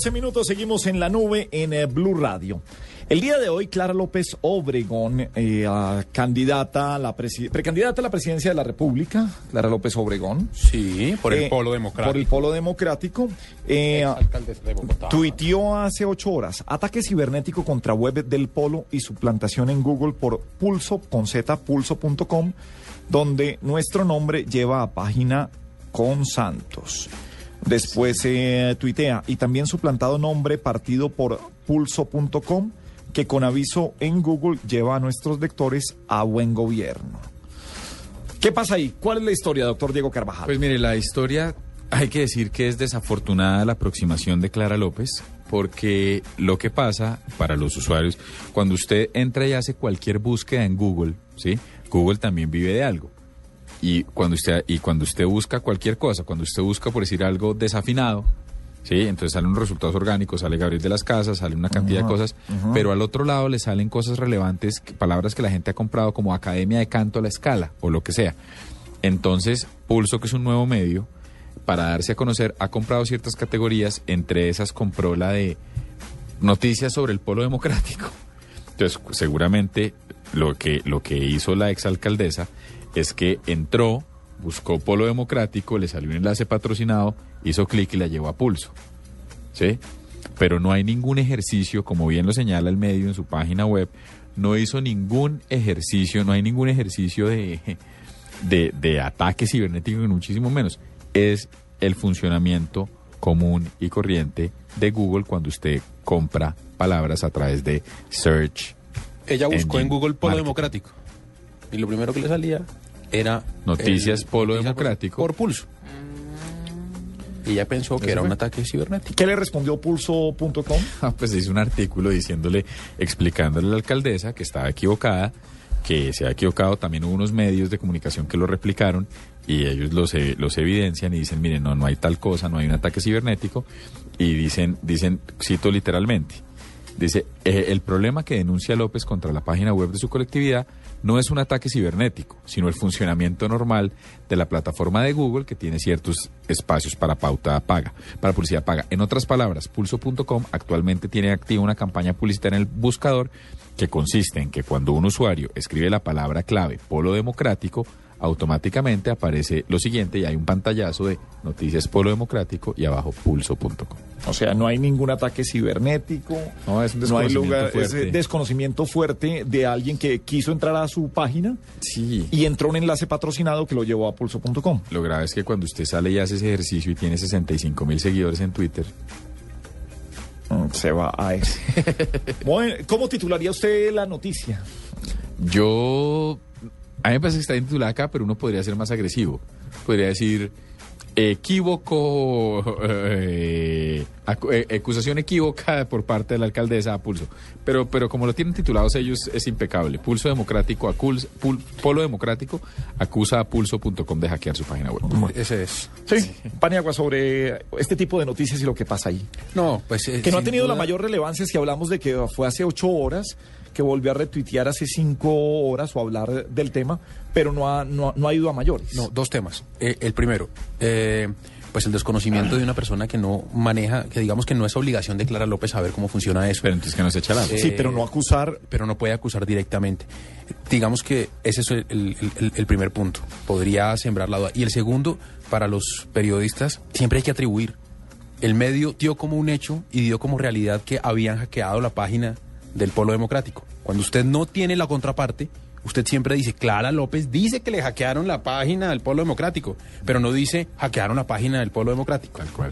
12 minutos, seguimos en la nube en eh, Blue Radio. El día de hoy, Clara López Obregón, eh, a candidata a la precandidata a la presidencia de la República, Clara López Obregón. Sí, por el eh, polo democrático. Por el polo democrático. eh, Alcaldesa de Bogotá. Tuiteó hace ocho horas ataque cibernético contra web del Polo y suplantación en Google por pulso con z pulso.com, donde nuestro nombre lleva a página con Santos. Después se tuitea y también suplantado nombre partido por pulso.com, que con aviso en Google lleva a nuestros lectores a buen gobierno. ¿Qué pasa ahí? ¿Cuál es la historia, doctor Diego Carvajal? Pues mire, la historia, hay que decir que es desafortunada la aproximación de Clara López, porque lo que pasa para los usuarios, cuando usted entra y hace cualquier búsqueda en Google, ¿sí? Google también vive de algo. Y cuando usted, y cuando usted busca cualquier cosa, cuando usted busca, por decir algo desafinado, ¿sí? Entonces salen resultados orgánicos, sale Gabriel de las Casas, sale una cantidad de cosas, pero al otro lado le salen cosas relevantes, palabras que la gente ha comprado como Academia de Canto a la Escala o lo que sea. Entonces, Pulso, que es un nuevo medio, para darse a conocer, ha comprado ciertas categorías, entre esas compró la de noticias sobre el polo democrático. Entonces, seguramente lo que, lo que hizo la exalcaldesa es que entró, buscó polo democrático, le salió un enlace patrocinado, hizo clic y la llevó a pulso. ¿Sí? Pero no hay ningún ejercicio, como bien lo señala el medio en su página web, no hizo ningún ejercicio, no hay ningún ejercicio de, de, de ataque cibernético, muchísimo menos. Es el funcionamiento común y corriente de Google cuando usted compra palabras a través de search. Ella buscó en Google polo Marketing. democrático. Y lo primero que le salía era... Noticias el- polo noticias democrático. Por pulso. Y ella pensó que era un ataque cibernético. ¿Qué le respondió pulso.com? Ah, pues hizo un artículo diciéndole, explicándole a la alcaldesa que estaba equivocada, que se ha equivocado. También hubo unos medios de comunicación que lo replicaron y ellos los, e- los evidencian y dicen, miren, no, no hay tal cosa, no hay un ataque cibernético. Y dicen, dicen, cito literalmente, dice, "Eh, el problema que denuncia López contra la página web de su colectividad no es un ataque cibernético, sino el funcionamiento normal de la plataforma de Google que tiene ciertos espacios para pauta paga, para publicidad paga. En otras palabras, pulso.com actualmente tiene activa una campaña publicitaria en el buscador que consiste en que cuando un usuario escribe la palabra clave polo democrático, automáticamente aparece lo siguiente y hay un pantallazo de noticias polo democrático y abajo pulso.com. O sea, no hay ningún ataque cibernético. No, es un No hay desconocimiento lugar, fuerte. es desconocimiento fuerte de alguien que quiso entrar a su página Sí. y entró un enlace patrocinado que lo llevó a pulso.com. Lo grave es que cuando usted sale y hace ese ejercicio y tiene 65 mil seguidores en Twitter, Mm, Se va a ese. ¿Cómo titularía usted la noticia? yo... A mí me parece que está bien titulada acá, pero uno podría ser más agresivo. Podría decir, equívoco, eh, eh, acusación equívoca por parte de la alcaldesa a Pulso. Pero, pero como lo tienen titulados ellos, es impecable. Pulso Democrático, acul- pul- Polo Democrático, acusa a pulso.com de hackear su página web. Ese es. Sí, Paniagua, sobre este tipo de noticias y lo que pasa ahí. No, pues... eh, Que no ha tenido la mayor relevancia si hablamos de que fue hace ocho horas, que volvió a retuitear hace cinco horas o hablar del tema, pero no ha, no, ha- no ha ido a mayores. No, dos temas. Eh, el primero, eh, pues el desconocimiento de una persona que no maneja, que digamos que no es obligación de Clara López saber cómo funciona eso. Pero entonces que no se echa la sí, eh, pero no acusar. pero no puede acusar directamente. Digamos que ese es el, el- el- el primer punto. Podría sembrar la duda. Y el segundo, para los periodistas, siempre hay que atribuir. El medio dio como un hecho y dio como realidad que habían hackeado la página del Polo Democrático. Cuando usted no tiene la contraparte, usted siempre dice, Clara López dice que le hackearon la página del Polo Democrático, pero no dice hackearon la página del Polo Democrático. Tal cual.